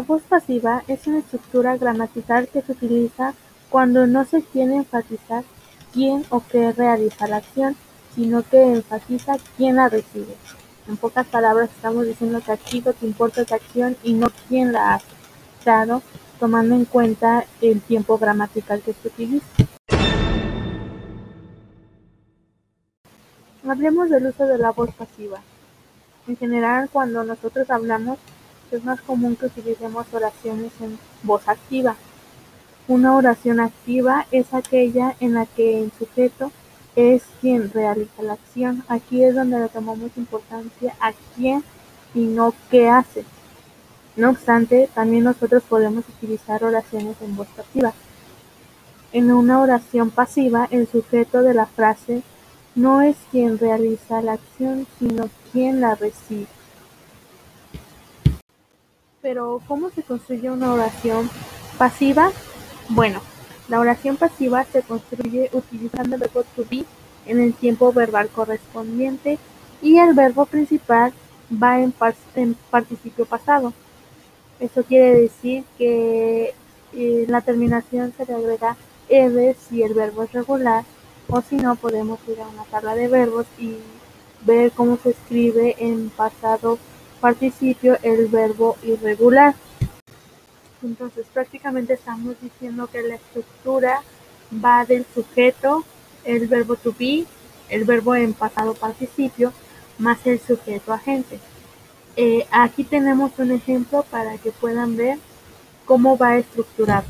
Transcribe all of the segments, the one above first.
voz pasiva es una estructura gramatical que se utiliza cuando no se quiere enfatizar quién o qué realiza la acción, sino que enfatiza quién la recibe. En pocas palabras estamos diciendo que aquí lo que importa es la acción y no quién la hace, claro, tomando en cuenta el tiempo gramatical que se utiliza. Hablemos del uso de la voz pasiva. En general, cuando nosotros hablamos, es más común que utilicemos oraciones en voz activa. Una oración activa es aquella en la que el sujeto es quien realiza la acción. Aquí es donde le tomamos importancia a quién y no qué hace. No obstante, también nosotros podemos utilizar oraciones en voz pasiva. En una oración pasiva, el sujeto de la frase no es quien realiza la acción, sino quien la recibe. Pero, ¿cómo se construye una oración pasiva? Bueno, la oración pasiva se construye utilizando el verbo to be en el tiempo verbal correspondiente y el verbo principal va en, participio pasado. Eso quiere decir que en eh, la terminación se le agrega ed si el verbo es regular o si no podemos ir a una tabla de verbos y ver cómo se escribe en pasado participio el verbo irregular. Entonces prácticamente estamos diciendo que la estructura va del sujeto, el verbo to be, el verbo en pasado participio, más el sujeto agente. Eh, aquí tenemos un ejemplo para que puedan ver cómo va estructurado.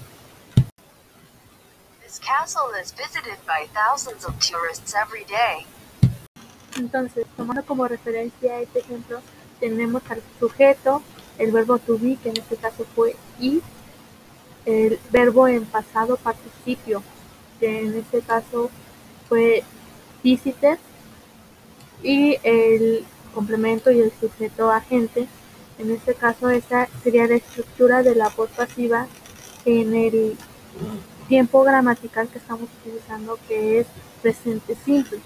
Entonces, tomando como referencia este ejemplo, tenemos al sujeto, el verbo to be, que en este caso fue y, el verbo en pasado participio, que en este caso fue visited, y el complemento y el sujeto agente. En este caso, esa sería la estructura de la voz pasiva en el tiempo gramatical que estamos utilizando, que es presente simple.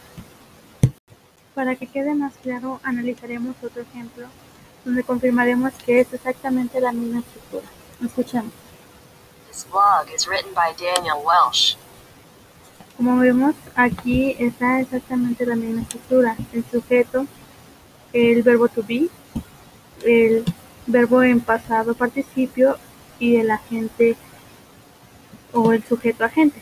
Para que quede más claro, analizaremos otro ejemplo donde confirmaremos que es exactamente la misma estructura. Escuchemos. Como vemos, aquí está exactamente la misma estructura. El sujeto, el verbo to be, el verbo en pasado participio y el agente o el sujeto agente.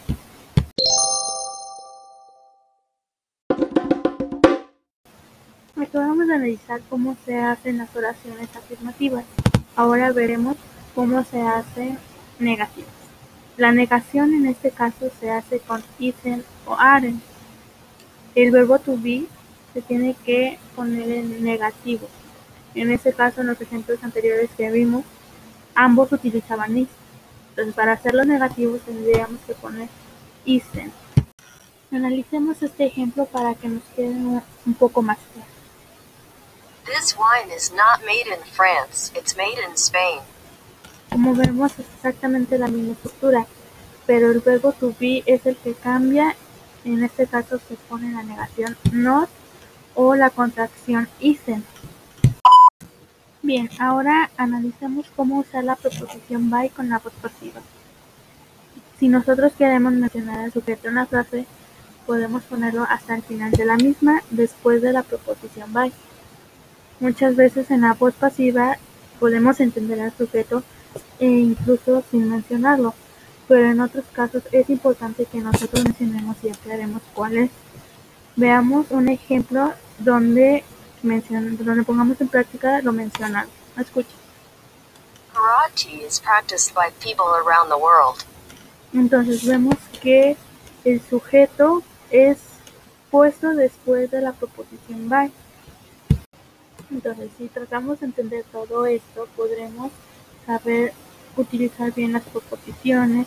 Acabamos de analizar cómo se hacen las oraciones afirmativas. Ahora veremos cómo se hacen negativas. La negación en este caso se hace con isen o aren. El verbo to be se tiene que poner en negativo. En este caso, en los ejemplos anteriores que vimos, ambos utilizaban is. Entonces, para hacerlo negativo tendríamos que poner isen. Analicemos este ejemplo para que nos quede un poco más claro. This wine is not made in France, it's made in Spain. Como vemos es exactamente la misma estructura, pero el verbo to be es el que cambia. En este caso se pone la negación not o la contracción isn't. Bien, ahora analicemos cómo usar la preposición by con la voz pasiva. Si nosotros queremos mencionar al sujeto en la frase, podemos ponerlo hasta el final de la misma después de la preposición by. Muchas veces en la voz pasiva podemos entender al sujeto e incluso sin mencionarlo, pero en otros casos es importante que nosotros mencionemos y aclaremos cuál es. Veamos un ejemplo donde, donde pongamos en práctica lo mencionado. Escucha. Entonces vemos que el sujeto es puesto después de la proposición by. Entonces, si tratamos de entender todo esto, podremos saber utilizar bien las proposiciones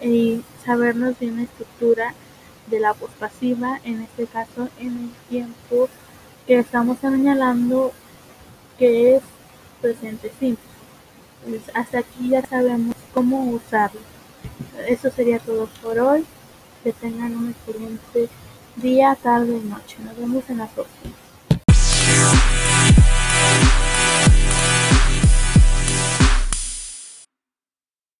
y sabernos bien la estructura de la voz pasiva, en este caso en el tiempo que estamos señalando que es presente simple. hasta aquí ya sabemos cómo usarlo. Eso sería todo por hoy. Que tengan un excelente día, tarde y noche. Nos vemos en la próxima.